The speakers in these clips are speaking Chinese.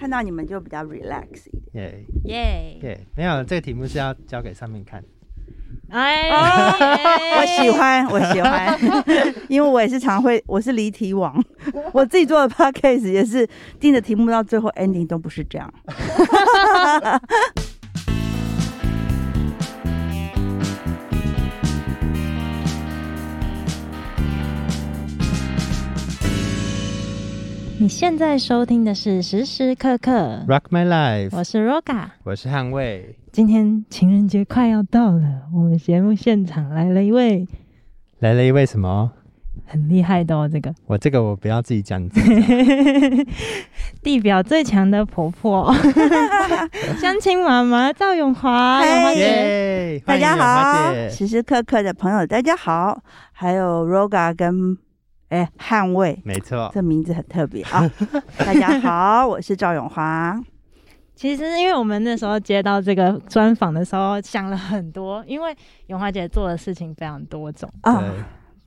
看到你们就比较 relax 一点。耶耶！耶，没有这个题目是要交给上面看。哎，我喜欢，我喜欢，因为我也是常会，我是离题王，我自己做的 podcast 也是定的题目到最后 ending 都不是这样。你现在收听的是时时刻刻，Rock my life，我是 Roga。我是捍卫。今天情人节快要到了，我们节目现场来了一位。来了一位什么？很厉害的哦，这个。我这个我不要自己讲，己讲。地表最强的婆婆，相亲妈妈赵永华，嗨。永华姐，大家好，姐时时刻刻的朋友，大家好，还有 Roga 跟哎捍卫，没错，这名字很特别啊。大家好，我是赵永华。其实因为我们那时候接到这个专访的时候，想了很多，因为永华姐做的事情非常多种，啊，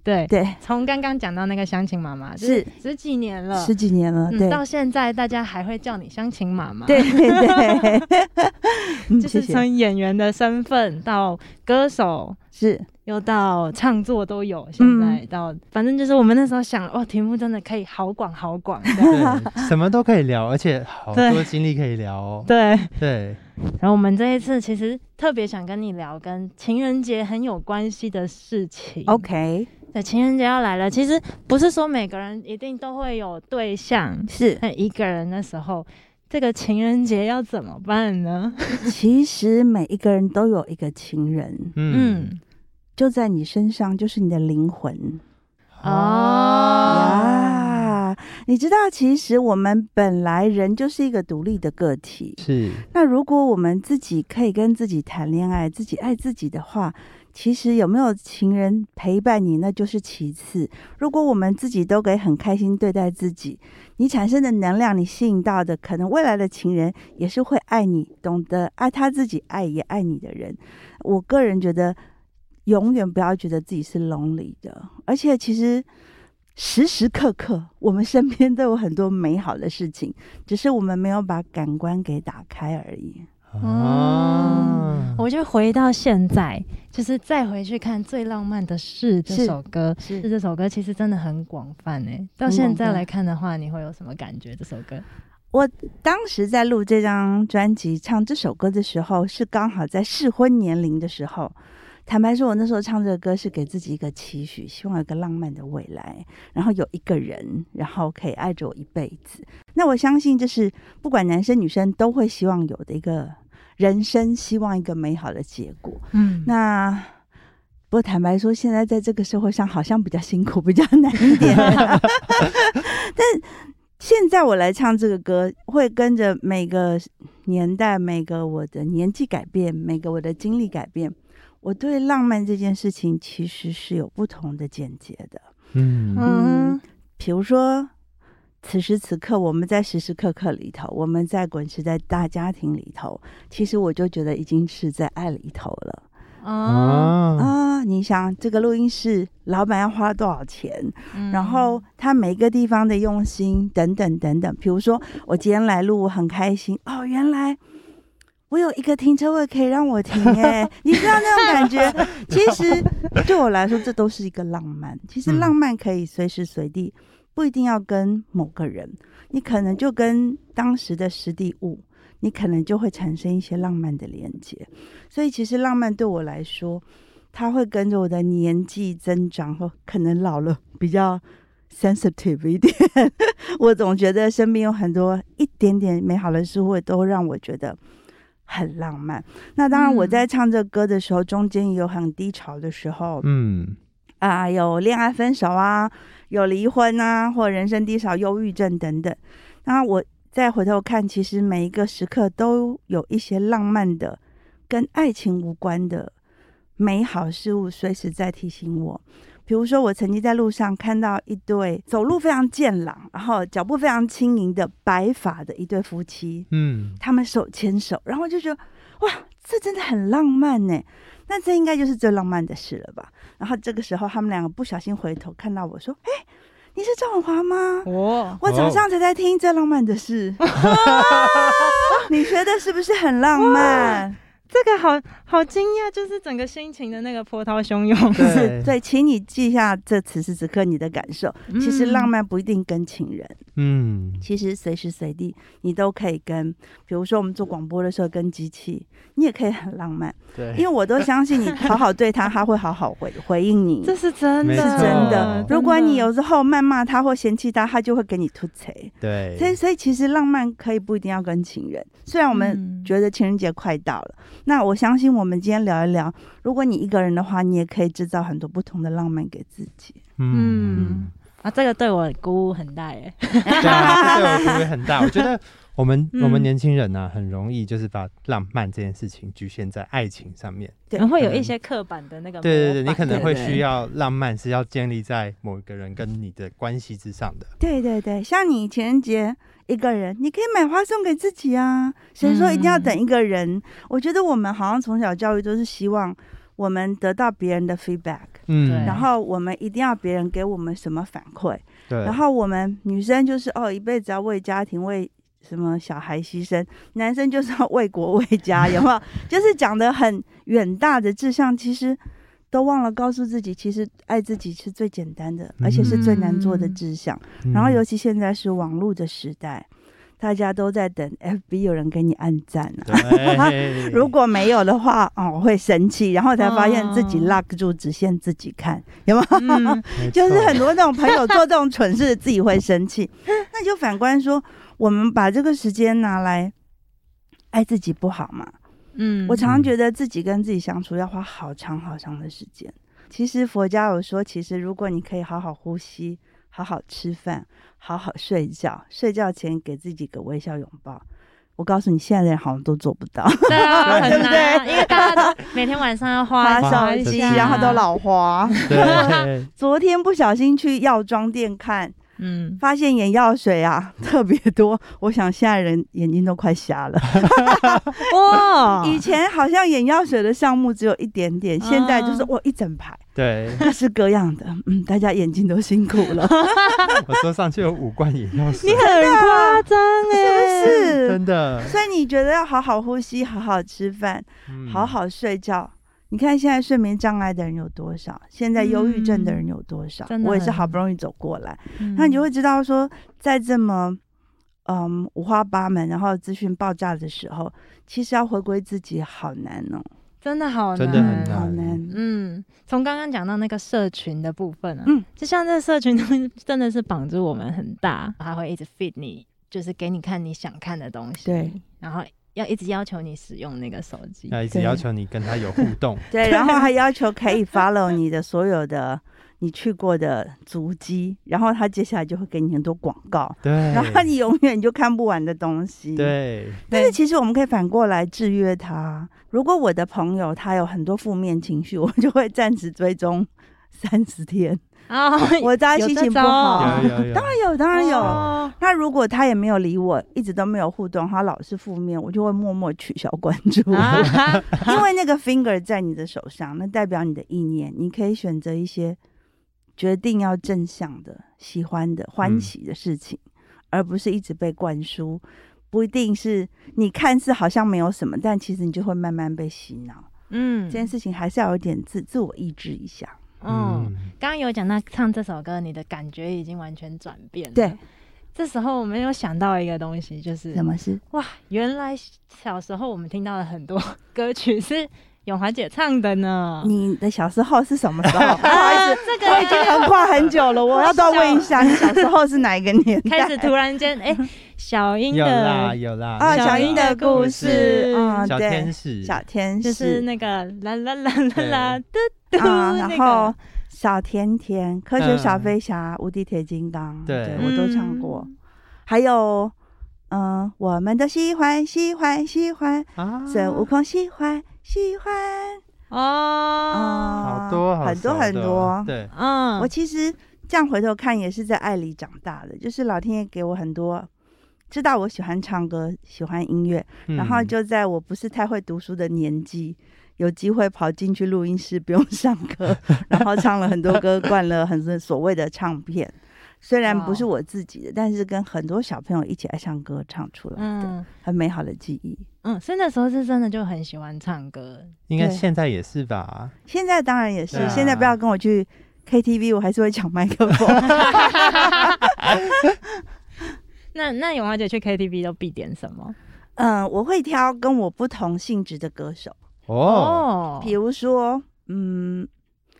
对，对，对，从刚刚讲到那个乡亲妈妈，是。十几年了，十几年了，对，嗯到现在大家还会叫你乡亲妈妈，对对对，嗯就是从演员的身份到歌手，是。又到唱作都有，现在到、反正就是我们那时候想，哇，题目真的可以好广好广，对，什么都可以聊，而且好多经历可以聊哦。对。对，然后我们这一次其实特别想跟你聊跟情人节很有关系的事情。OK，对，情人节要来了，其实不是说每个人一定都会有对象，是，那一个人的时候，这个情人节要怎么办呢？其实每一个人都有一个情人，嗯，嗯，就在你身上，就是你的灵魂哦呀。你知道，其实我们本来人就是一个独立的个体。是，那如果我们自己可以跟自己谈恋爱，自己爱自己的话，其实有没有情人陪伴你，那就是其次。如果我们自己都可以很开心对待自己，你产生的能量，你吸引到的，可能未来的情人也是会爱你，懂得爱他自己，爱也爱你的人。我个人觉得，永远不要觉得自己是 lonely 的，而且其实。时时刻刻，我们身边都有很多美好的事情，只是我们没有把感官给打开而已。哦，我就回到现在，就是再回去看《最浪漫的事》这首歌。是这首歌其实真的很广泛诶，到现在来看的话，你会有什么感觉？这首歌我当时在录这张专辑、唱这首歌的时候，是刚好在适婚年龄的时候。坦白说，我那时候唱这个歌是给自己一个期许，希望有个浪漫的未来，然后有一个人，然后可以爱着我一辈子。那我相信这是不管男生女生都会希望有的一个人生，希望一个美好的结果。嗯，那不过坦白说，现在在这个社会上好像比较辛苦，比较难一点。但现在我来唱这个歌，会跟着每个年代、每个我的年纪改变，每个我的经历改变，我对浪漫这件事情其实是有不同的见解的。嗯嗯比如说，此时此刻我们在时时刻刻里头，我们在滚石在大家庭里头，其实我就觉得已经是在爱里头了。哦，哦，啊，你想这个录音室老板要花多少钱？嗯然后他每个地方的用心等等等等。比如说我今天来录，我很开心哦，原来我有一个停车位可以让我停哎，你知道那种感觉？其实对我来说，这都是一个浪漫。其实嗯浪漫可以随时随地，不一定要跟某个人，你可能就跟当时的实地物。你可能就会产生一些浪漫的连接，所以其实浪漫对我来说，它会跟着我的年纪增长或可能老了比较 sensitive 一点。我总觉得身边有很多一点点美好的事物，都让我觉得很浪漫。那当然，我嗯在唱这歌的时候，中间也有很低潮的时候嗯，啊，有恋爱分手啊，有离婚啊，或人生低潮、忧郁症等等。那我再回头看，其实每一个时刻都有一些浪漫的、跟爱情无关的美好事物，随时在提醒我。比如说，我曾经在路上看到一对走路非常健朗，然后脚步非常轻盈的白发的一对夫妻，嗯，他们手牵手，然后就觉得哇，这真的很浪漫呢。那这应该就是最浪漫的事了吧？然后这个时候，他们两个不小心回头看到我说：“哎，你是赵永华吗？我我早上才在听最浪漫的事 你觉得是不是很浪漫？这个好好惊讶，就是整个心情的那个波涛汹涌。对 对，请你记下这此时此刻你的感受。其实浪嗯漫不一定跟情人，嗯，其实随时随地你都可以跟，比如说我们做广播的时候跟机器，你也可以很浪漫，对，因为我都相信你好好对他，他会好好回回应你。这是真的，是真的。如果你有有时候谩骂他或嫌弃他，他就会给你吐槽。对，所以，所以其实浪漫可以不一定要跟情人。虽然我们嗯觉得情人节快到了，那我相信我们今天聊一聊，如果你一个人的话，你也可以制造很多不同的浪漫给自己。嗯，啊，这个对我鼓舞很大耶。对啊，对我鼓舞很大。我觉得我们我们嗯年轻人呢、很容易就是把浪漫这件事情局限在爱情上面。对可能会有一些刻板的那个，对对对，你可能会需要浪漫是要建立在某一个人跟你的关系之上的。对对对，像你情人节一个人，你可以买花送给自己啊。谁说一定要等一个人？我觉得我们好像从小教育都是希望我们得到别人的 feedback，嗯，对然后我们一定要别人给我们什么反馈。对，然后我们女生就是哦，一辈子要为家庭、为什么小孩牺牲；男生就是要为国为家，有没有？就是讲的很远大的志向，其实都忘了告诉自己，其实爱自己是最简单的，而且是最难做的嗯志向。嗯然后尤其现在是网络的时代，大家都在等 FB 有人给你按赞啊。对，如果没有的话，哦，我会生气，然后才发现自己哦 lock 住，只限自己看，有 没有？嗯就是很多那种朋友做这种蠢事，自己会生气。那就反观说，我们把这个时间拿来爱自己不好吗？嗯我常常觉得自己跟自己相处要花好长好长的时间。其实佛家有说，其实如果你可以好好呼吸、好好吃饭、好好睡觉，睡觉前给自己个微笑拥抱。我告诉你，现在的人好像都做不到，对 不很难啊，对因为大家都每天晚上要花花手机，然后都，老花。昨天不小心去药妆店看，嗯，发现眼药水啊 特别多，我想现在人眼睛都快瞎了。哇，以前好像眼药水的项目只有一点点，现在就是啊哇一整排，对，各式各样的。嗯，大家眼睛都辛苦了，我桌上就有五罐眼药水。你，很夸张哎，是？真的，所以你觉得要好好呼吸，好好吃饭，嗯。好好睡觉。你看现在睡眠障碍的人有多少？现在忧郁症的人有多少？我也是好不容易走过来，嗯那你就会知道说，在这么嗯五花八门，然后资讯爆炸的时候，其实要回归自己好难哦，真的好难，真的很好难难。嗯，从刚刚讲到那个社群的部分啊，嗯就像这个社群东西真的是绑住我们很大，它会一直 feed 你，就是给你看你想看的东西，对，然后要一直要求你使用那个手机，要一直要求你跟他有互动，对，然后还要求可以 follow 你的所有的你去过的足迹，然后他接下来就会给你很多广告，对，然后你永远就看不完的东西。。对，但是其实我们可以反过来制约他。如果我的朋友他有很多负面情绪，我就会暂时追踪三十天，啊，我大家心情不好。当然有，当然有。哦那如果他也没有理我，一直都没有互动，他老是负面，我就会默默取消关注。啊 因为那个 finger 在你的手上，那代表你的意念，你可以选择一些决定要正向的、喜欢的、欢喜的事情，而不是一直被灌输。不一定是你看似好像没有什么，但其实你就会慢慢被洗脑。嗯这件事情还是要有点自自我抑制一下。嗯，嗯，刚刚有讲到唱这首歌，你的感觉已经完全转变了。对，这时候我们有想到一个东西，就是什么是？哇，原来小时候我们听到的很多 歌曲是永华姐唱的呢。你的小时候是什么时候？不好意思，这个我已经横跨很久了，我要再问一下，你小时候是哪一个年代？开始突然间，哎、小英有啦的有啦，啊，小小英的故事事，嗯，小对，天使，小天使，就是那个啦啦啦啦啦嘟嘟，啊，那个然后小甜甜、科学小嗯飞侠、无敌铁金刚，对我都唱过。还有，嗯，我们都喜欢喜欢喜欢，啊，孙悟空喜欢喜欢，哦，啊好多很多很多。对，嗯，我其实这样回头看，也是在爱里长大的，就是老天爷给我很多。知道我喜欢唱歌，喜欢音乐，然后嗯就在我不是太会读书的年纪，有机会跑进去录音室，不用上课，然后唱了很多歌，灌了很多所谓的唱片。虽然不是我自己的，但是跟很多小朋友一起爱唱歌唱出来的，嗯很美好的记忆。嗯，所以那时候是真的就很喜欢唱歌。应该现在也是吧？现在当然也是，啊现在不要跟我去 KTV，我还是会抢麦克风。那那永华姐去 KTV 都必点什么？嗯，我会挑跟我不同性质的歌手，哦比如说，嗯，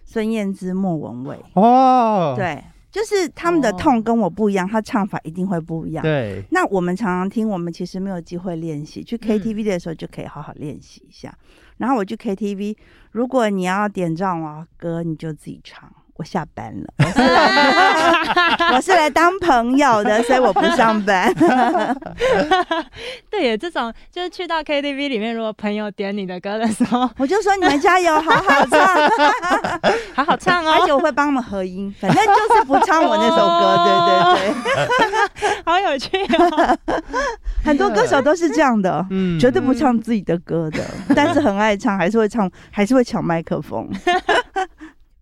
孙燕姿、莫文蔚，哦，对，就是他们的哦痛跟我不一样，他唱法一定会不一样。对，那我们常常听，我们其实没有机会练习。去嗯 KTV 的时候就可以好好练习一下。然后我去 KTV，如果你要点唱我的歌，你就自己唱。我下班了，我是来我是来当朋友的，所以我不上班。对耶，这种就是去到 KTV 里面，如果朋友点你的歌的时候，我就说你们加油，好好唱，好好唱哦而且哦，我会帮他们合音，反正就是不唱我那首歌。对对对，好有趣哦。很多歌手都是这样的。嗯绝对不唱自己的歌的，但是很爱唱，还是会唱，还是会抢麦克风。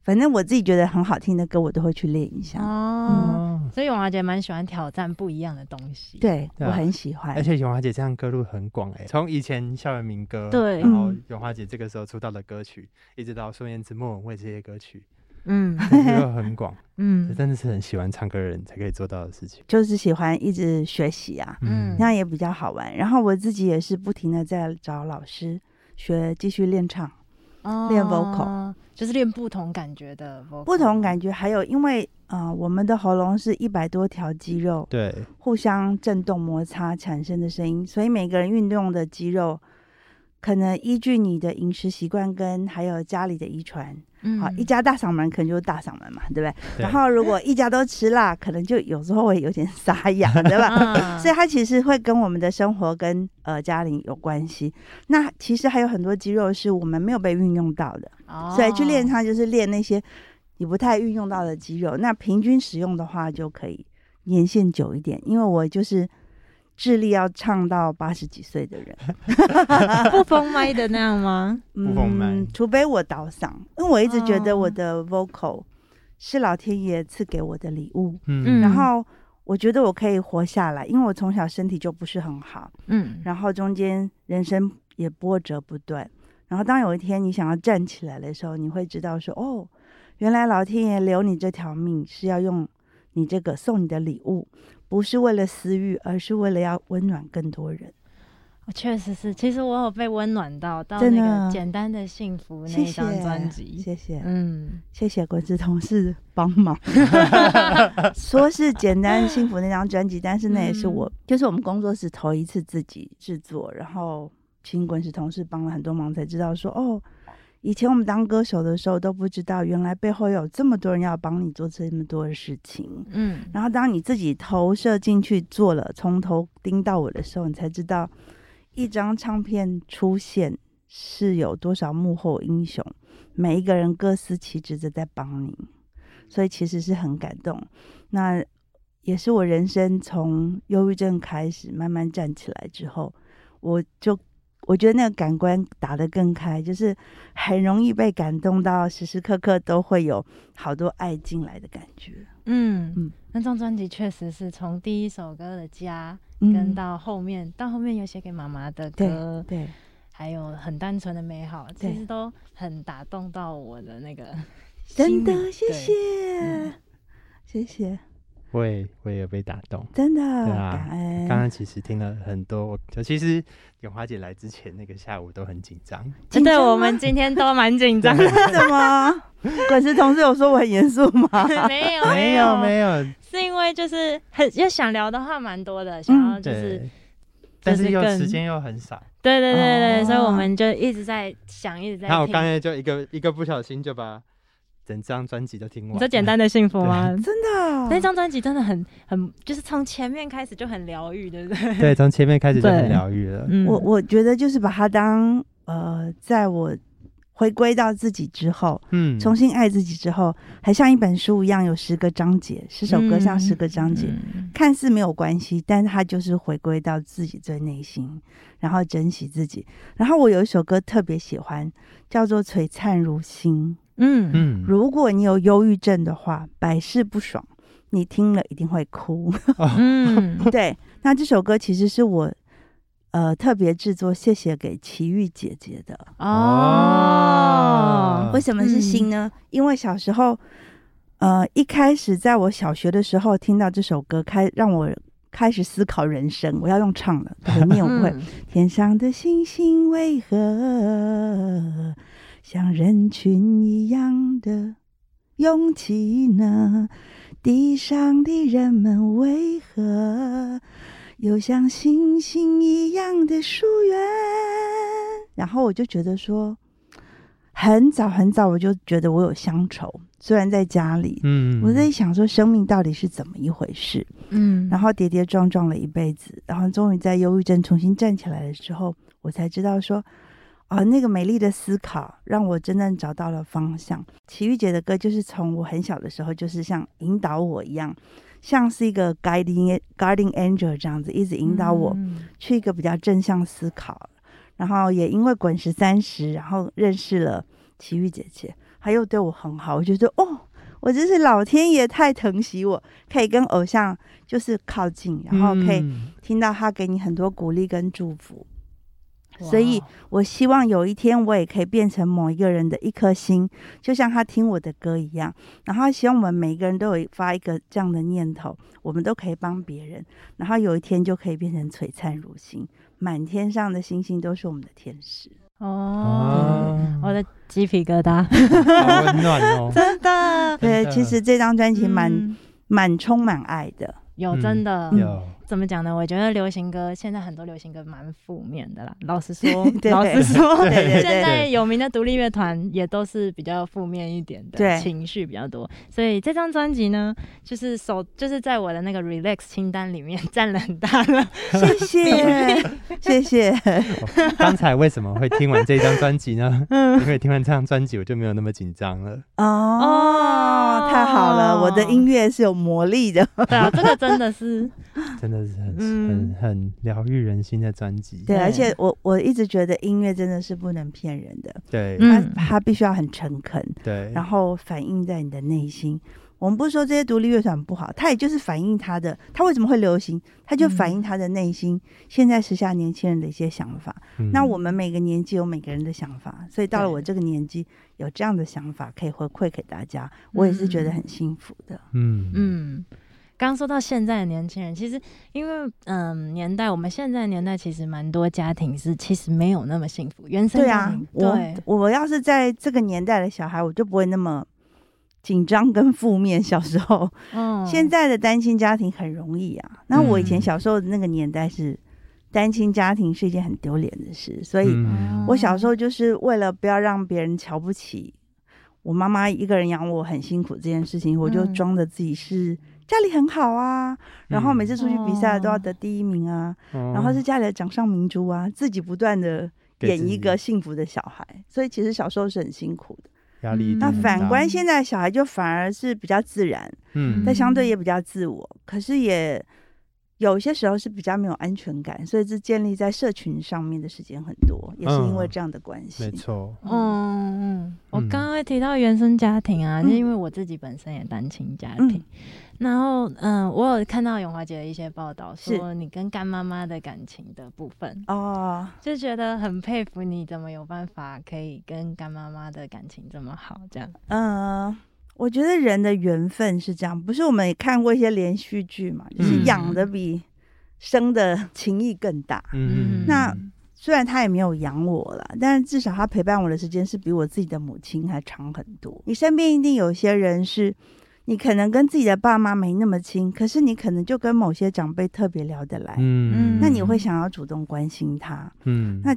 反正我自己觉得很好听的歌，我都会去练一下。哦，哦，所以永华姐蛮喜欢挑战不一样的东西。对对啊我很喜欢而。且永华姐这样歌路很广哎，从以前校园民歌，对然后嗯永华姐这个时候出道的歌曲，一直到孙燕姿、莫文蔚这些歌曲，嗯歌路很广，这 嗯真的是很喜欢唱歌的人才可以做到的事情。就是喜欢一直学习啊，嗯那样也比较好玩。然后我自己也是不停的在找老师学，继续练唱，哦练 vocal 就是练不同感觉的 vocal，不同感觉。还有因为呃，我们的喉咙是一百多条肌肉对，互相震动摩擦产生的声音，所以每个人运动的肌肉。可能依据你的饮食习惯跟还有家里的遗传，嗯好，一家大嗓门可能就是大嗓门嘛，对不对？对然后如果一家都吃辣，可能就有时候会有点沙哑，对吧？啊所以它其实会跟我们的生活跟呃家庭有关系。那其实还有很多肌肉是我们没有被运用到的，哦所以去练它就是练那些你不太运用到的肌肉。那平均使用的话就可以年限久一点，因为我就是智力要唱到八十几岁的人。不封麦的那样吗？不封麦嗯，除非我倒嗓，因为我一直觉得我哦的 vocal 是老天爷赐给我的礼物。嗯然后我觉得我可以活下来，因为我从小身体就不是很好，嗯，然后中间人生也波折不断。然后当有一天你想要站起来的时候，你会知道说，哦，原来老天爷留你这条命是要用你这个送你的礼物，不是为了私欲，而是为了要温暖更多人。我确实是，其实我有被温暖到，到那个简单的幸福那张专辑。谢谢，嗯，谢谢滚石同事帮忙。说是简单幸福那张专辑，但是那也是我，嗯就是我们工作室头一次自己制作，然后请滚石同事帮了很多忙，才知道说哦，以前我们当歌手的时候都不知道，原来背后有这么多人要帮你做这么多的事情。嗯，然后当你自己投射进去做了，从头盯到尾的时候，你才知道一张唱片出现是有多少幕后英雄，每一个人各司其职的在帮你，所以其实是很感动。那也是我人生从忧郁症开始慢慢站起来之后，我就我觉得那个感官打得更开，就是很容易被感动到，时时刻刻都会有好多爱进来的感觉。嗯嗯那张专辑确实是从第一首歌的家，嗯跟到后面，到后面有写给妈妈的歌，对，还有很单纯的美好，其实都很打动到我的那个真的谢对谢，嗯谢谢，我也我也有被打动。真的对啊感恩。刚刚其实听了很多，我就其实永华姐来之前那个下午都很紧张，真的我们今天都蛮紧张的，为什么？滚石 同事有说我很严肃吗？没有 没有没有，是因为就是很要想聊的话蛮多的，想要就是、但是又时间又很少。对对对对，哦所以我们就一直在想，一直在那。我刚才就一个一个不小心就把整张专辑都听完。你说简单的幸福吗？真的？那张专辑真的很很，就是从前面开始就很疗愈，对不对？对，从前面开始就很对疗愈了。嗯我我觉得就是把它当呃，在我回归到自己之后，嗯，重新爱自己之后，还像一本书一样，有十个章节，十首歌像十个章节，嗯看似没有关系，但是它就是回归到自己最内心，然后珍惜自己。然后我有一首歌特别喜欢，叫做《璀璨如星》。嗯嗯，如果你有忧郁症的话，百试不爽，你听了一定会哭。嗯，对，那这首歌其实是我呃特别制作，谢谢给奇遇姐姐的。哦，为什么是心呢？因为小时候，呃，一开始在我小学的时候听到这首歌，开让我开始思考人生。我要用唱了，可念我不会。嗯天上的星星为何像人群一样的拥挤呢？地上的人们为何又像星星一样的疏远？然后我就觉得说，很早很早我就觉得我有乡愁，虽然在家里。嗯，我在想说，生命到底是怎么一回事？嗯，然后跌跌撞撞了一辈子，然后终于在忧郁症重新站起来的时候，我才知道说，啊，那个美丽的思考让我真正找到了方向。齐豫姐的歌就是从我很小的时候，就是像引导我一样，像是一个 guiding guiding angel 这样子，一直引导我嗯去一个比较正向思考。然后也因为滚石三十，然后认识了齐豫姐姐，她又对我很好，我觉得哦，我真是老天爷太疼惜我，可以跟偶像就是靠近，然后可以嗯听到他给你很多鼓励跟祝福。哇所以我希望有一天我也可以变成某一个人的一颗心，就像他听我的歌一样。然后希望我们每一个人都有发一个这样的念头，我们都可以帮别人，然后有一天就可以变成璀璨如星，满天上的星星都是我们的天使。哦，我的鸡皮疙瘩，好温暖哦。真的。对，其实这张专辑蛮嗯。蛮充满爱的。有嗯真的。有，怎么讲呢？我觉得流行歌现在很多流行歌蛮负面的啦。老实说 对，老实说，对对对现在有名的独立乐团也都是比较负面一点的对情绪比较多。所以这张专辑呢，就是首就是在我的那个 relax 清单里面 占了很大的。谢谢，谢谢。刚才为什么会听完这张专辑呢？嗯，因为听完这张专辑，我就没有那么紧张了。哦，太好了，我的音乐是有魔力的。对啊，这个真的是，真的是很、嗯很很疗愈人心的专辑。对，而且我我一直觉得音乐真的是不能骗人的，对、它嗯它必须要很诚恳，对，然后反映在你的内心。我们不是说这些独立乐团不好，它也就是反映它的，它为什么会流行，它就反映它的内心。现在时下年轻人的一些想法，嗯那我们每个年纪有每个人的想法，所以到了我这个年纪有这样的想法可以回馈给大家，我也是觉得很幸福的。嗯嗯嗯。刚说到现在的年轻人，其实因为嗯年代，我们现在的年代其实蛮多家庭是其实没有那么幸福，原生对啊家庭，我对我要是在这个年代的小孩，我就不会那么紧张跟负面。小时候，嗯现在的单亲家庭很容易啊。那我以前嗯小时候的那个年代是单亲家庭是一件很丢脸的事，所以嗯我小时候就是为了不要让别人瞧不起我妈妈一个人养我很辛苦这件事情，我就嗯装着自己是家里很好啊，然后每次出去比赛都要哦。得第一名啊，哦。然后是家里的掌上明珠啊，自己不断的演一个幸福的小孩，所以其实小时候是很辛苦的。压力那反观现在的小孩，就反而是比较自然，嗯。但相对也比较自我，可是也有些时候是比较没有安全感，所以是建立在社群上面的时间很多，也是因为嗯这样的关系。没错，嗯嗯，我嗯。刚刚会提到原生家庭啊，嗯。就因为我自己本身也单亲家嗯。庭，然后嗯，我有看到永华姐的一些报道，说你跟干妈妈的感情的部分，哦，就觉得很佩服你怎么有办法可以跟干妈妈的感情这么好，这样。嗯、我觉得人的缘分是这样，不是我们也看过一些连续剧嘛，就是嗯养的比生的 情谊更大。嗯，那虽然他也没有养我了，但是至少他陪伴我的时间是比我自己的母亲还长很多。你身边一定有些人是，你可能跟自己的爸妈没那么亲，可是你可能就跟某些长辈特别聊得来，嗯那你会想要主动关心他，嗯那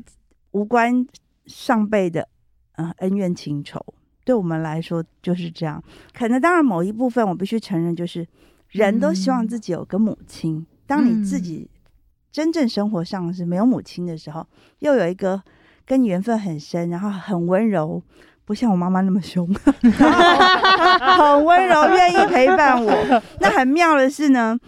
无关上辈的呃恩怨情仇。对我们来说就是这样，可能当然某一部分我必须承认，就是人都希望嗯。自己有个母亲。当你自嗯。己真正生活上是没有母亲的时候，又有一个跟你缘分很深，然后很温柔，不像我妈妈那么凶，很温柔，愿意陪伴我。那很妙的是呢，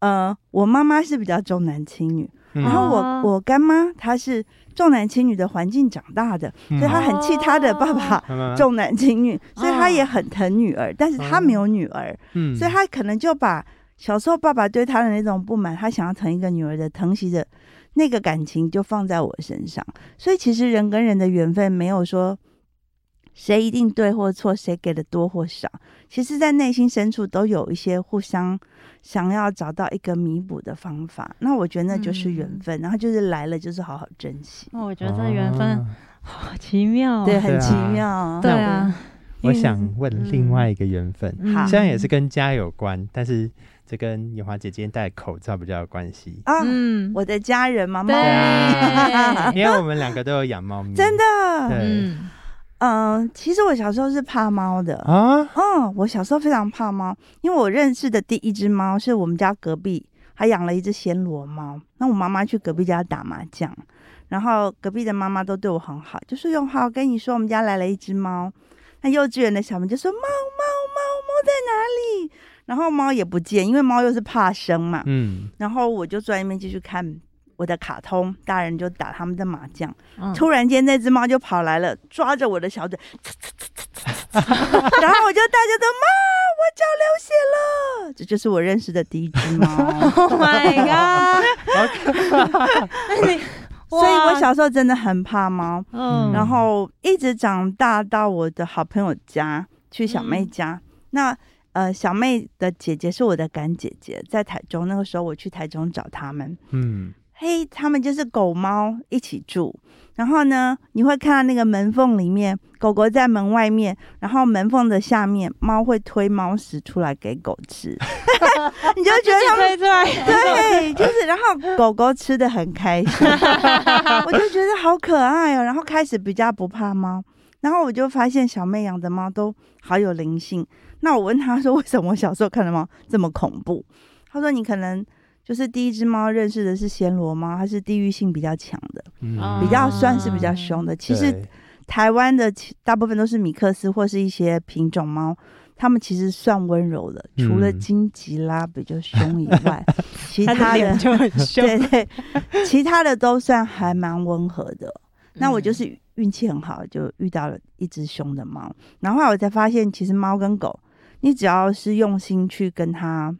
呃，我妈妈是比较重男轻女，嗯。然后我哦。我干妈她是重男轻女的环境长大的，嗯。所以他很气他的爸爸重男轻女，所以他也哦很疼女儿，但是他没有女儿，嗯。所以他可能就把小时候爸爸对他的那种不满，他想要疼一个女儿的疼惜的那个感情就放在我身上。所以其实人跟人的缘分没有说谁一定对或错，谁给的多或少，其实在内心深处都有一些互相想要找到一个弥补的方法。那我觉得那就是缘嗯。分，然后就是来了就是好好珍惜，哦。我觉得这缘分哦好奇妙。哦，对，很奇妙。对啊，我想问另外一个缘分，虽然也是跟家有关，但是这跟妍华姐今天戴口罩比较有关系。啊，嗯，我的家人嘛，猫。因为我们两个都有养猫咪，真的，对。嗯嗯，其实我小时候是怕猫的。啊，嗯，我小时候非常怕猫，因为我认识的第一只猫是我们家隔壁，还养了一只暹罗猫。那我妈妈去隔壁家打麻将，然后隔壁的妈妈都对我很好，就是用好，跟你说我们家来了一只猫。那幼稚园的小朋友就说猫猫猫猫在哪里？然后猫也不见，因为猫又是怕生嘛。嗯，然后我就坐在那边继续看我的卡通，大人就打他们的麻将。嗯突然间，那只猫就跑来了，抓着我的小腿，然后我就大叫的妈，我脚流血了。这就是我认识的第一只猫，，Oh my god！所以我小时候真的很怕猫。嗯然后一直长大到我的好朋友家去小妹家，那呃小妹的姐姐是我的干姐姐，在台中。那个时候我去台中找他们，嗯，嘿，他们就是狗猫一起住。然后呢，你会看到那个门缝里面，狗狗在门外面，然后门缝的下面，猫会推猫食出来给狗吃，你就觉得它们 推出来，对，就是，然后狗狗吃的很开心，我就觉得好可爱哦。然后开始比较不怕猫，然后我就发现小妹养的猫都好有灵性。那我问他说，为什么我小时候看的猫这么恐怖？他说你可能就是第一只猫认识的是暹罗猫，它是地域性比较强的，嗯比较算是比较凶的。其实台湾的大部分都是米克斯或是一些品种猫，它们其实算温柔的，除了嗯金吉拉比较凶以外，其他他的就很 凶。对对，其他的都算还蛮温和的。那我就嗯是运气很好，就遇到了一只凶的猫。然后后来我才发现，其实猫跟狗，你只要是用心去跟它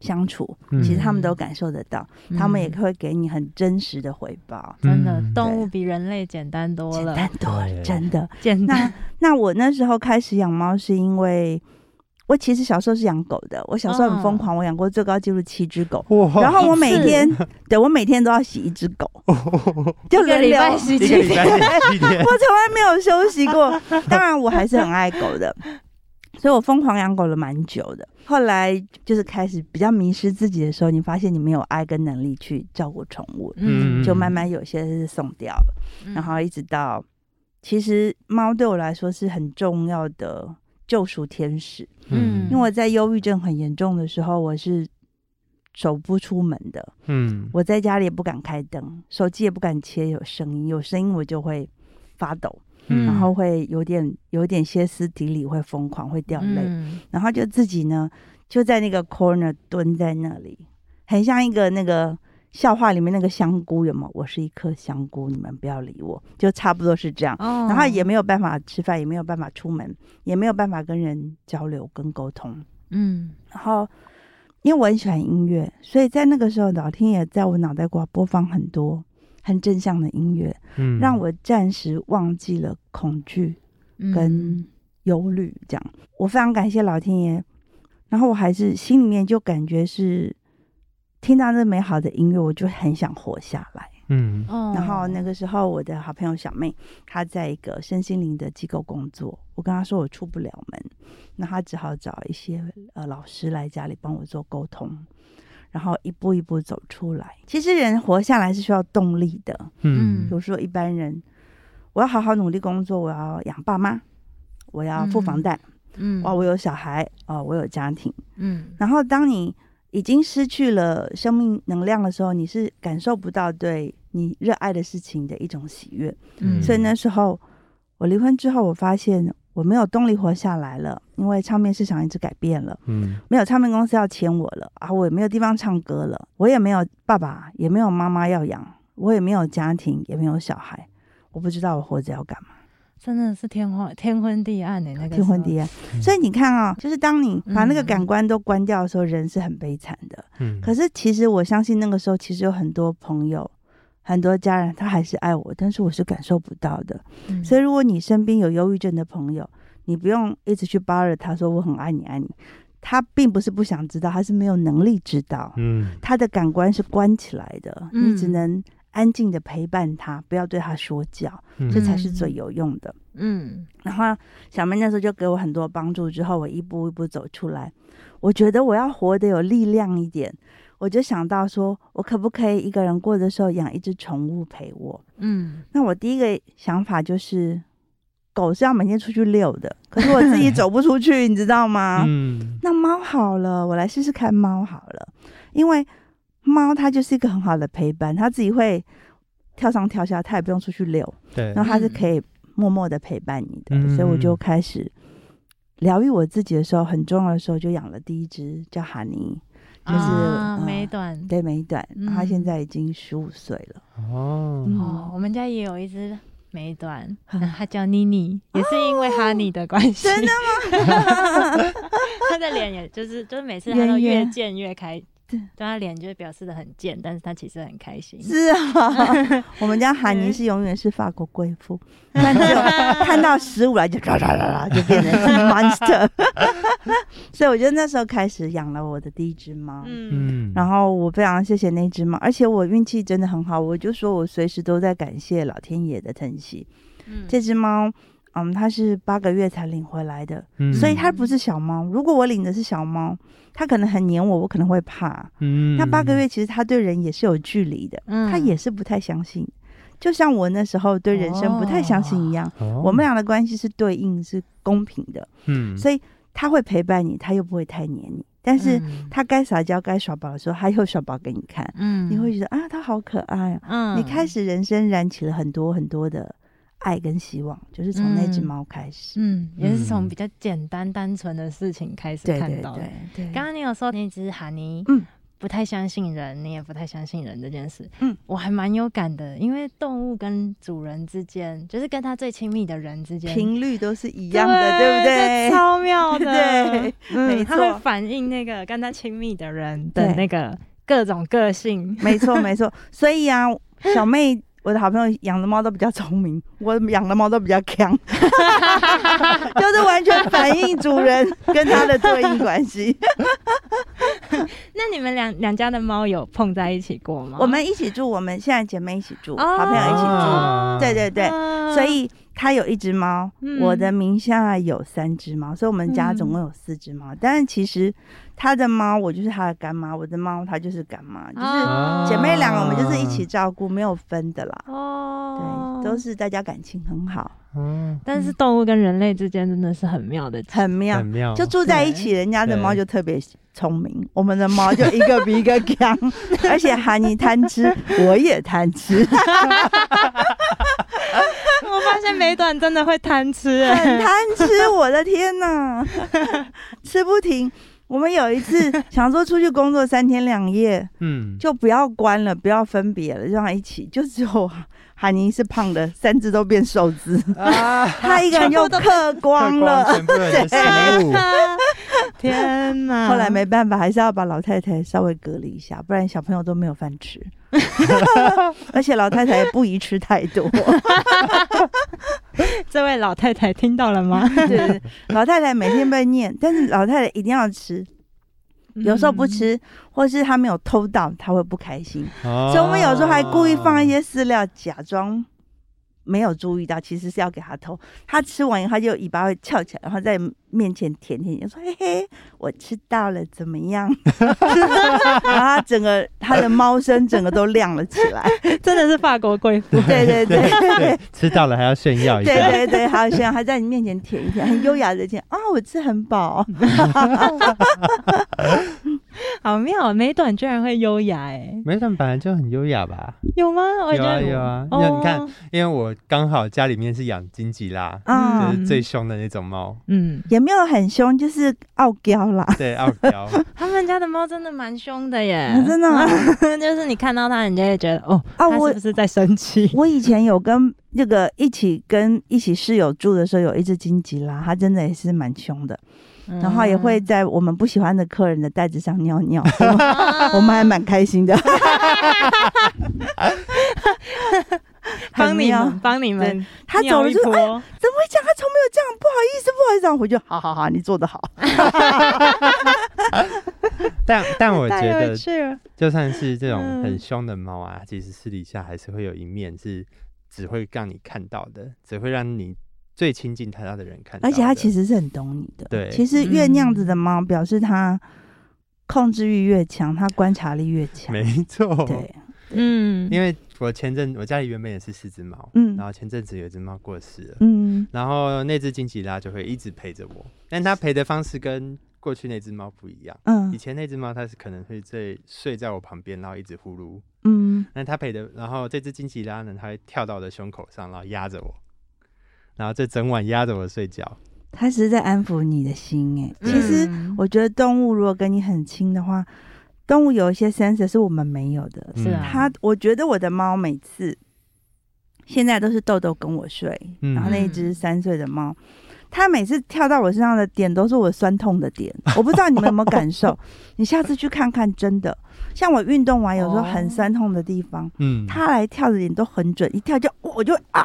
相处，嗯。其实他们都感受得到，他们也嗯会给你很真实的回报，真的嗯动物比人类简单多了。简了，单多了，真的。简单。那那我那时候开始养猫，是因为我其实小时候是养狗的，我小时候很疯狂，我养过最高纪录七只狗。哇，然后我每天，对我每天都要洗一只狗，就礼轮流拜洗几天。我，从来没有休息过。当然，我还是很爱狗的，所以我疯狂养狗了蛮久的。后来就是开始比较迷失自己的时候，你发现你没有爱跟能力去照顾宠物，嗯就慢慢有些是送掉了，嗯然后一直到，其实猫对我来说是很重要的救赎天使，嗯因为我在忧郁症很严重的时候，我是。走不出门的，嗯，我在家里也不敢开灯，手机也不敢切有声音，有声音我就会发抖。嗯然后会有点有点歇斯底里，会疯狂，会掉泪，嗯然后就自己呢就在那个 corner 蹲在那里，很像一个那个笑话里面那个香菇，有吗？我是一颗香菇，你们不要理我，就差不多是这样。哦然后也没有办法吃饭，也没有办法出门，也没有办法跟人交流跟沟通。嗯然后因为我很喜欢音乐，所以在那个时候，老天爷在我脑袋瓜播放很多很正向的音乐，嗯让我暂时忘记了恐惧。嗯跟忧虑，这样我非常感谢老天爷。然后我还是心里面就感觉是听到这美好的音乐，我就很想活下来。嗯哦然后那个时候，我的好朋友小妹，她在一个身心灵的机构工作，我跟她说我出不了门，那她只好找一些呃老师来家里帮我做沟通，然后一步一步走出来。其实人活下来是需要动力的，嗯比如说一般人，我要好好努力工作，我要养爸妈，我要付房贷，嗯哇，我有小孩，哦，我有家庭。嗯然后当你已经失去了生命能量的时候，你是感受不到对你热爱的事情的一种喜悦。嗯所以那时候我离婚之后，我发现我没有动力活下来了，因为唱片市场一直改变了，嗯。没有唱片公司要签我了啊，我也没有地方唱歌了，我也没有爸爸，也没有妈妈要养，我也没有家庭，也没有小孩，我不知道我活着要干嘛，真的是天昏天昏地暗的那个天昏地暗。所以你看啊、就是当你把那个嗯感官都关掉的时候，人是很悲惨的。嗯，可是其实我相信那个时候，其实有很多朋友、很多家人，他还是爱我，但是我是感受不到的。嗯。所以如果你身边有忧郁症的朋友，你不用一直去巴着他说我很爱你，爱你。他并不是不想知道，他是没有能力知道。嗯他的感官是关起来的，嗯你只能安静的陪伴他，不要对他说教，嗯这才是最有用的。嗯然后小妹那时候就给我很多帮助，之后我一步一步走出来。我觉得我要活得有力量一点，我就想到说，我可不可以一个人过的时候养一只宠物陪我？嗯那我第一个想法就是，狗是要每天出去遛的，可是我自己走不出去，你知道吗？嗯。那猫好了，我来试试看猫好了，因为猫它就是一个很好的陪伴，它自己会跳上跳下，它也不用出去遛，对。然后它是嗯可以默默的陪伴你的，嗯。所以我就开始疗愈我自己的时候，很重要的时候就养了第一只叫哈尼，就是啊呃美短对美短，嗯。它现在已经十五岁了，哦。嗯。哦，我们家也有一只美短，嗯它叫妮妮，也是因为哈尼的关系。真的吗？他的脸也就是就是每次他都越见越开，对对它脸就表示的很贱，但是他其实很开心。是啊，我们家韩尼是永远是法国贵妇，但只有看到十五来就啦啦啦啦就变成是 monster，所以我就那时候开始养了我的第一只猫。嗯嗯，然后我非常谢谢那只猫，而且我运气真的很好，我就说我随时都在感谢老天爷的疼惜。嗯这只猫，嗯，它是八个月才领回来的，嗯所以它不是小猫。如果我领的是小猫，它可能很黏我，我可能会怕。嗯那八个月其实它对人也是有距离的，嗯它也是不太相信，就像我那时候对人生不太相信一样。哦我们俩的关系是对应，是公平的，嗯所以它会陪伴你，它又不会太黏你。但是嗯它该撒娇、该耍宝的时候，它又耍宝给你看，嗯你会觉得啊，它好可爱啊！嗯你开始人生燃起了很多很多的爱跟希望，就是从那只嗯猫开始。嗯，也是从嗯比较简单单纯的事情开始看到对。对对，刚刚你有说那只哈尼，嗯，不太相信人，你也不太相信人这件事，嗯，我还蛮有感的，因为动物跟主人之间，就是跟他最亲密的人之间，频率都是一样的，对不这对？超妙的，对 嗯没它会反映那个跟他亲密的人的那个各种个性，没错没错。所以啊，小妹。我的好朋友养的猫都比较聪明，我养的猫都比较强，就是完全反映主人跟它的对应关系。那你们两两家的猫有碰在一起过吗？我们一起住，我们现在姐妹一起住，哦好朋友一起住。哦对对对，啊所以他有一只猫，嗯。我的名下有三只猫，所以我们家总共有四只猫。但是其实他的猫，我就是他的干妈，我的猫他就是干妈，就是哦姐妹两个，我们就是一起照顾，没有分的啦。哦，对，都是大家感情很好，嗯，但是动物跟人类之间真的是很妙的，很妙。很。妙，就住在一起，人家的猫就特别聪明，我们的猫就一个比一个强，而且哈尼贪吃，我也贪吃，我发现美短真的会贪吃很哎，贪吃，我的天哪，吃不停。我们有一次 想说出去工作三天两夜，嗯，就不要关了，不要分别了，让它一起，就只有海宁是胖的，三只都变瘦子，啊，他一个人又嗑光了。天哪！后来没办法，还是要把老太太稍微隔离一下，不然小朋友都没有饭吃。而且老太太也不宜吃太多，这位老太太听到了吗？对，老太太每天被念，但是老太太一定要吃，有时候不吃，或是她没有偷到，她会不开心。所所以我们有时候还故意放一些饲料，假装没有注意到，其实是要给他偷。他吃完以后，他就尾巴会翘起来，然后在面前舔舔，就说：“嘿嘿，我吃到了，怎么样？” 然后他整个他的猫身整个都亮了起来。真的是法国贵妇。对对对对，吃到了还要炫耀一对下，对对，还有像还在你面前舔一舔，很优雅的舔啊，我吃很饱。好妙，美短居然会优雅哎，美短本来就很优雅吧？有吗？我有啊觉得。有啊，哦。你看，因为我刚好家里面是养金吉拉，就嗯，是最凶的那种猫，嗯，也没有很凶，就是傲娇啦。对，傲娇，他们家的猫真的蛮凶的耶，啊真的吗？就是你看到它，你就会觉得哦，它啊我是不是在生气？我以前有跟那个一起跟一起室友住的时候，有一只金吉拉，它真的也是蛮凶的，然后也会嗯在我们不喜欢的客人的袋子上尿尿，我们我们还蛮开心的。帮你们，帮你们，他走了就哎，怎么会这样？他从没有这样，不好意思，不好意思。然后回去，好好好，你做的好。但但我觉得。就算是这种嗯很凶的猫啊，其实私底下还是会有一面是只会让你看到的，只会让你最亲近他的人看到的。而且他其实是很懂你的。对其实越那样子的嗯猫，表示它控制欲越强，它观察力越强。没错，对，嗯，因为我前阵我家里原本也是四只猫，嗯然后前阵子有一只猫过世了，嗯然后那只金吉拉就会一直陪着我，但它陪的方式跟过去那只猫不一样。嗯以嗯前那只猫它是可能会在睡在我旁边，然后一直呼噜。嗯，那它陪的，然后这只金吉拉呢，它会跳到我的胸口上，然后压着我，然后这整晚压着我睡觉。它是在安抚你的心。哎，对其实嗯我觉得动物如果跟你很亲的话，动物有一些 sense 是我们没有的。是啊，它，我觉得我的猫每次现在都是豆豆跟我睡，嗯然后那一只三岁的猫，它每次跳到我身上的点都是我酸痛的点，我不知道你们有没有感受？你下次去看看，真的，像我运动完有时候很哦酸痛的地方，嗯，它来跳的点都很准，一跳就我就啊，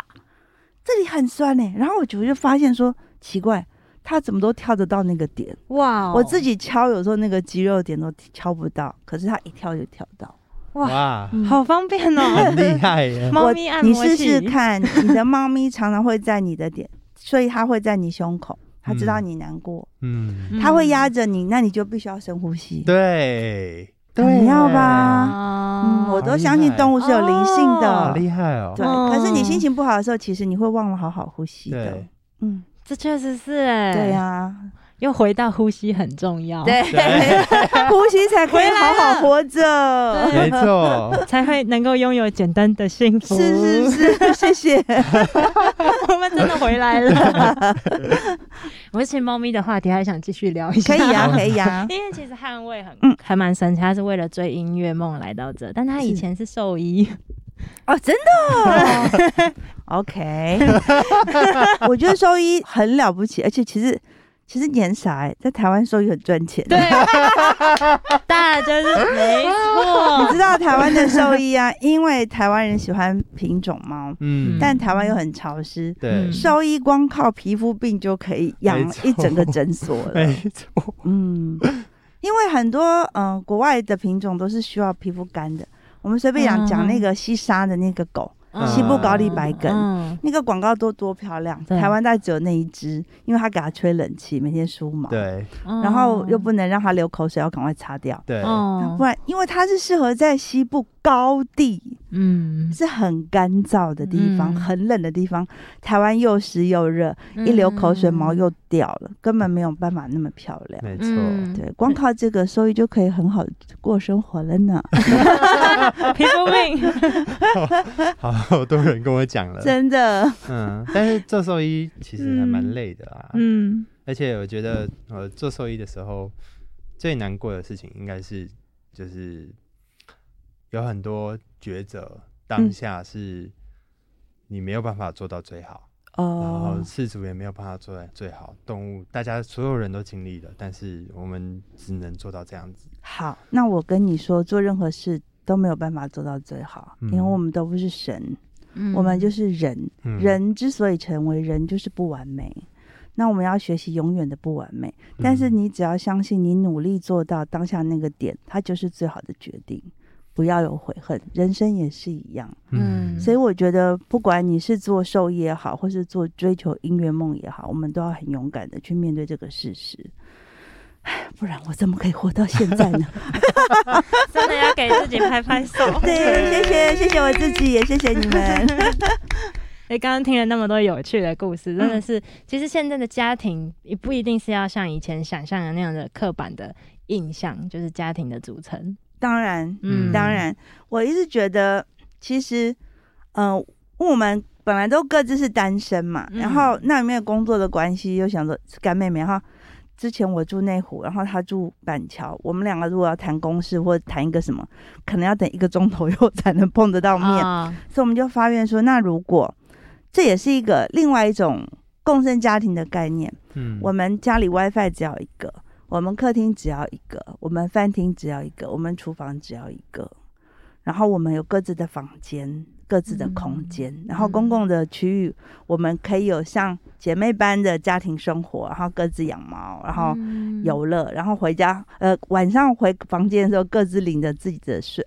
这里很酸呢、然后我就就发现说奇怪。它怎么都跳得到那个点？哇哦，我自己敲有时候那个肌肉点都敲不到，可是它一跳就跳到。哇，嗯好方便哦，很厉害耶！猫咪按摩你试试看，你的猫咪常常会在你的点，所以它会在你胸口，它知道嗯你难过，嗯，它会嗯压着你，那你就必须要深呼吸。对，很对妙耶吧哦嗯，我都相信动物是有灵性好的。厉害哦！对，哦可是你心情不好的时候，其实你会忘了好好呼吸的。嗯，这确实是哎，对呀，又回到呼吸很重要，对，呼吸才可以好好活着。没错，才会能够拥有简单的幸福。是是是，谢谢。我们真的回来了。我其实猫咪的话题还想继续聊一下，可以呀，可以呀。因为其实捍卫很，嗯还蛮神奇，他是为了追音乐梦来到这，但他以前是兽医，哦，真的？OK，我觉得兽医很了不起，而且其实其实你很傻哎，在台湾兽医很赚钱。对，大家就是没错。你，知道台湾的兽医啊，因为台湾人喜欢品种猫，嗯，但台湾又很潮湿，对。嗯，兽医光靠皮肤病就可以养一整个诊所了。没错，嗯，因为很多嗯、呃国外的品种都是需要皮肤干的。我们随便讲讲那个西沙的那个狗，嗯西部高丽白梗。嗯。那个广告多多漂亮。台湾大概只有那一只，因为它给它吹冷气，每天梳毛，，对。然后又不能让它流口水，要赶快擦掉。对，哦不，然，因为它是适合在西部高地，嗯，是很干燥的地方，嗯。很冷的地方。台湾又湿又热，一流口水毛又掉了，根本没有办法那么漂亮。没错，嗯。对，光靠这个收益就可以很好过生活了呢，皮肤病，好多人跟我讲了，真的。嗯，但是做兽医其实还蛮嗯累的啊，嗯。而且我觉得呃做兽医的时候最难过的事情应该是就是有很多抉择，当嗯下是你没有办法做到最好，然后哦，饲主也没有办法做到最好，动物大家所有人都经历了，但是我们只能做到这样子。好，那我跟你说，做任何事都没有办法做到最好，因为嗯我们都不是神，嗯我们就是人。嗯，人之所以成为人，就是不完美。那我们要学习永远的不完美，但是嗯你只要相信你努力做到当下那个点，它就是最好的决定。不要有悔恨，人生也是一样。嗯所以我觉得，不管你是做兽医也好，或是做追求音乐梦也好，我们都要很勇敢的去面对这个事实。唉 不然我怎么可以活到现在呢？真的要给自己拍拍手。对，谢谢谢谢我自己，也谢谢你们。哎，刚刚听了那么多有趣的故事，真的嗯是，其实现在的家庭也不一定是要像以前想象的那样的刻板的印象，就是家庭的组成。当然，嗯当然，我一直觉得，其实，嗯、我们本来都各自是单身嘛，嗯然后那里面工作的关系，又想着干妹妹哈。之前我住内湖，然后他住板桥，我们两个如果要谈公事或者谈一个什么，可能要等一个钟头以后才能碰得到面。啊所以我们就发愿说，那如果这也是一个另外一种共生家庭的概念，嗯，我们家里 WiFi 只要一个，我们客厅只要一个，我们饭厅只要一个，我们厨房只要一个，然后我们有各自的房间、各自的空间，然后公共的区域，我们可以有像姐妹般的家庭生活，然后各自养猫，然后嗯游乐，然后回家，呃，晚上回房间的时候，各自领着自己的睡。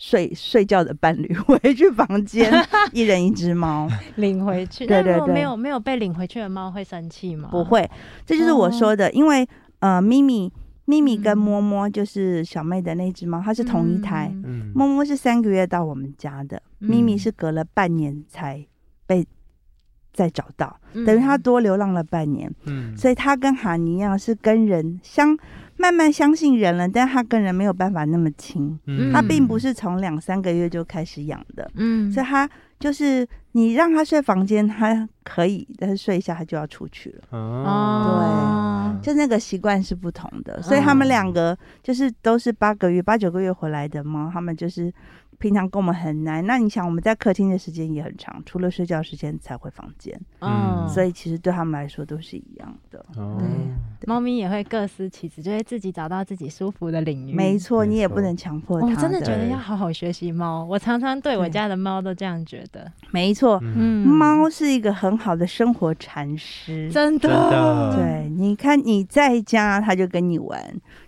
睡睡觉的伴侣回去房间，一人一只猫，领回去。对对对没有没有被领回去的猫会生气吗？不会，这就是我说的，因为呃，咪咪咪咪跟嗯。摸摸就是小妹的那只猫，它是同一胎，嗯。嗯，摸摸是三个月到我们家的，咪咪嗯是隔了半年才被再找到，嗯。等于它多流浪了半年，嗯，所以它跟哈尼一样是跟人相慢慢相信人了，但他跟人没有办法那么亲，嗯。它并不是从两三个月就开始养的，嗯，所以他就是你让他睡房间，他可以，但是睡一下他就要出去了。哦，对，就那个习惯是不同的，所以他们两个就是都是八个月、八九个月回来的猫，他们就是平常跟我们很难。那你想，我们在客厅的时间也很长，除了睡觉时间才回房间，嗯，所以其实对他们来说都是一样的。哦，猫咪也会各司其职，就会自己找到自己舒服的领域。没错，你也不能强迫它我真的觉得要好好学习猫。我常常对我家的猫都这样觉得。没错，嗯，嗯，猫是一个很好的生活禅师。真的，真的对，你看你在家，它就跟你玩；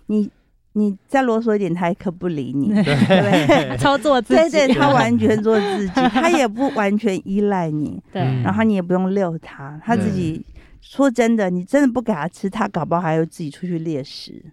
你你再啰嗦一点，他也可不理你。对不对？操作自己。对，对，他完全做自己，他也不完全依赖你。对嗯然后你也不用遛他，他自己说真的，你真的不给他吃，他搞不好还要自己出去猎食。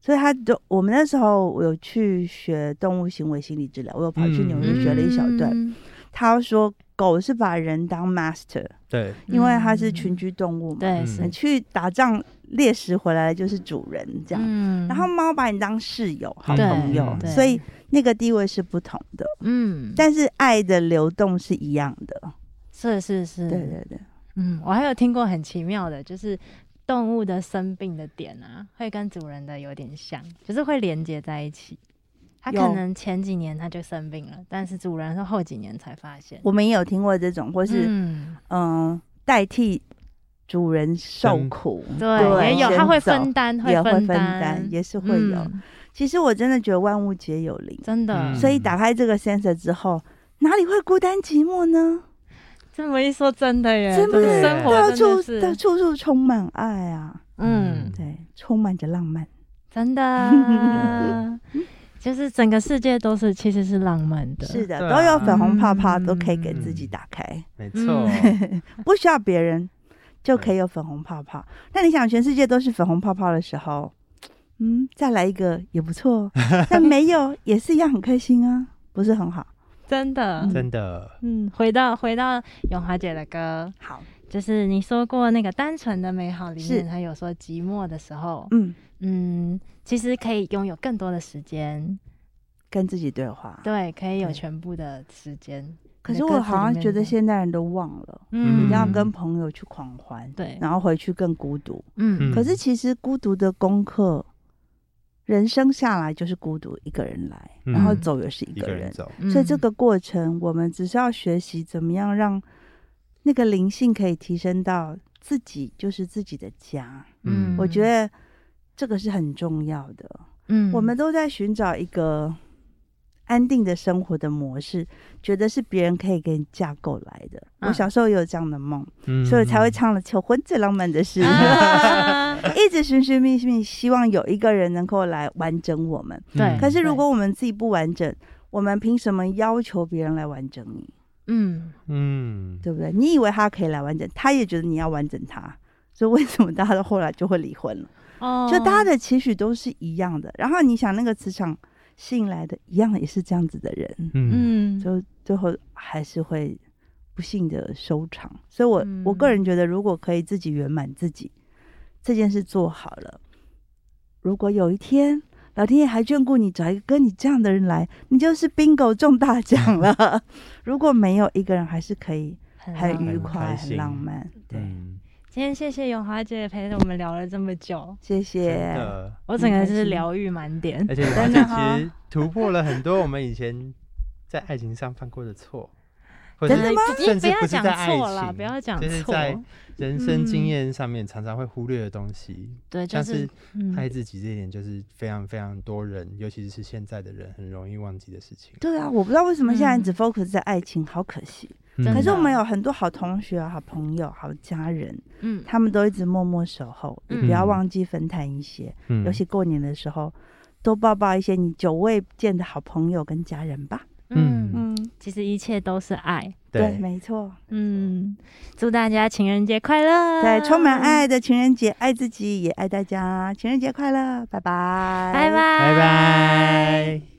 所以他就我们那时候我有去学动物行为心理治疗，我有跑去纽约学了一小段。嗯他说狗是把人当 master，对，因为它是群居动物嘛，对，嗯。你去打仗猎食回来就是主人这样。嗯。然后猫把你当室友、好朋友，对。所以那个地位是不同的，嗯，但是爱的流动是一样的。是是是，对对对。嗯，我还有听过很奇妙的，就是动物的生病的点啊，会跟主人的有点像，就是会连接在一起。它可能前几年他就生病了，但是主人是后几年才发现。我们也有听过这种，或是嗯，嗯、代替主人受苦，对，也有，他会分担，也会分分担担，，也是会有。嗯其实我真的觉得万物皆有灵，真的。嗯所以打开这个 sensor 之后，哪里会孤单寂寞呢？这么一说，真的耶，真的生活到处到，处处充满爱啊，嗯，对，充满着浪漫。真的，就是整个世界都是其实是浪漫的，是的，都有粉红泡泡，嗯都可以给自己打开，没错，不需要别人就可以有粉红泡泡。那你想，全世界都是粉红泡泡的时候，嗯，再来一个也不错。但没有 也是一样很开心啊，不是很好？真的。真的，嗯，回到回到永华姐的歌，好，就是你说过那个单纯的美好里是面，还有说寂寞的时候，嗯，嗯，其实可以拥有更多的时间，跟自己对话。对，可以有全部的时间。可是我好像觉得现代人都忘了，嗯。一定要跟朋友去狂欢，对，然后回去更孤独。嗯。嗯可是其实孤独的功课，人生下来就是孤独一个人来，嗯。然后走也是一个人。所以这个过程，我们只是要学习怎么样让那个灵性可以提升到自己就是自己的家。嗯。我觉得这个是很重要的。嗯我们都在寻找一个安定的生活的模式，觉得是别人可以给你架构来的。嗯我小时候也有这样的梦，嗯所以才会唱了求婚最浪漫的事。啊 一直寻寻觅觅，希望有一个人能够来完整我们。对可是如果我们自己不完整，我们凭什么要求别人来完整你？嗯嗯，对不对？你以为他可以来完整，他也觉得你要完整他，所以为什么大家到后来就会离婚了？哦，就大家的期许都是一样的，然后你想那个磁场吸引来的，一样也是这样子的人，嗯。嗯。就最后还是会不幸的收场。所以我，嗯。我个人觉得，如果可以自己圆满自己这件事做好了，如果有一天老天爷还眷顾你，找一个跟你这样的人来，你就是 bingo 中大奖了。如果没有一个人，还是可以很愉快、很浪漫。对，嗯，今天谢谢永华姐陪着我们聊了这么久，谢真谢。的，我整个是疗愈满点。而且华真姐的其实突破了很多我们以前在爱情上犯过的错，或者真的吗你甚至不要讲不是在爱错啦，情不要讲错。就是在人生经嗯验上面常常会忽略的东西，对，但是爱自己这一点，就是非常非常多人，尤其是现在的人很容易忘记的事情。对啊，我不知道为什么现在嗯只 focus 在爱情，好可惜。可是我们有很多好同学、好朋友、好家人，嗯，他们都一直默默守候，也不要忘记分摊一些。嗯。尤其过年的时候，多抱抱一些你久未见的好朋友跟家人吧。嗯，嗯，其实一切都是爱。对，对，没错，嗯，祝大家情人节快乐！对，充满爱的情人节，爱自己也爱大家，情人节快乐，拜拜，拜拜，拜拜。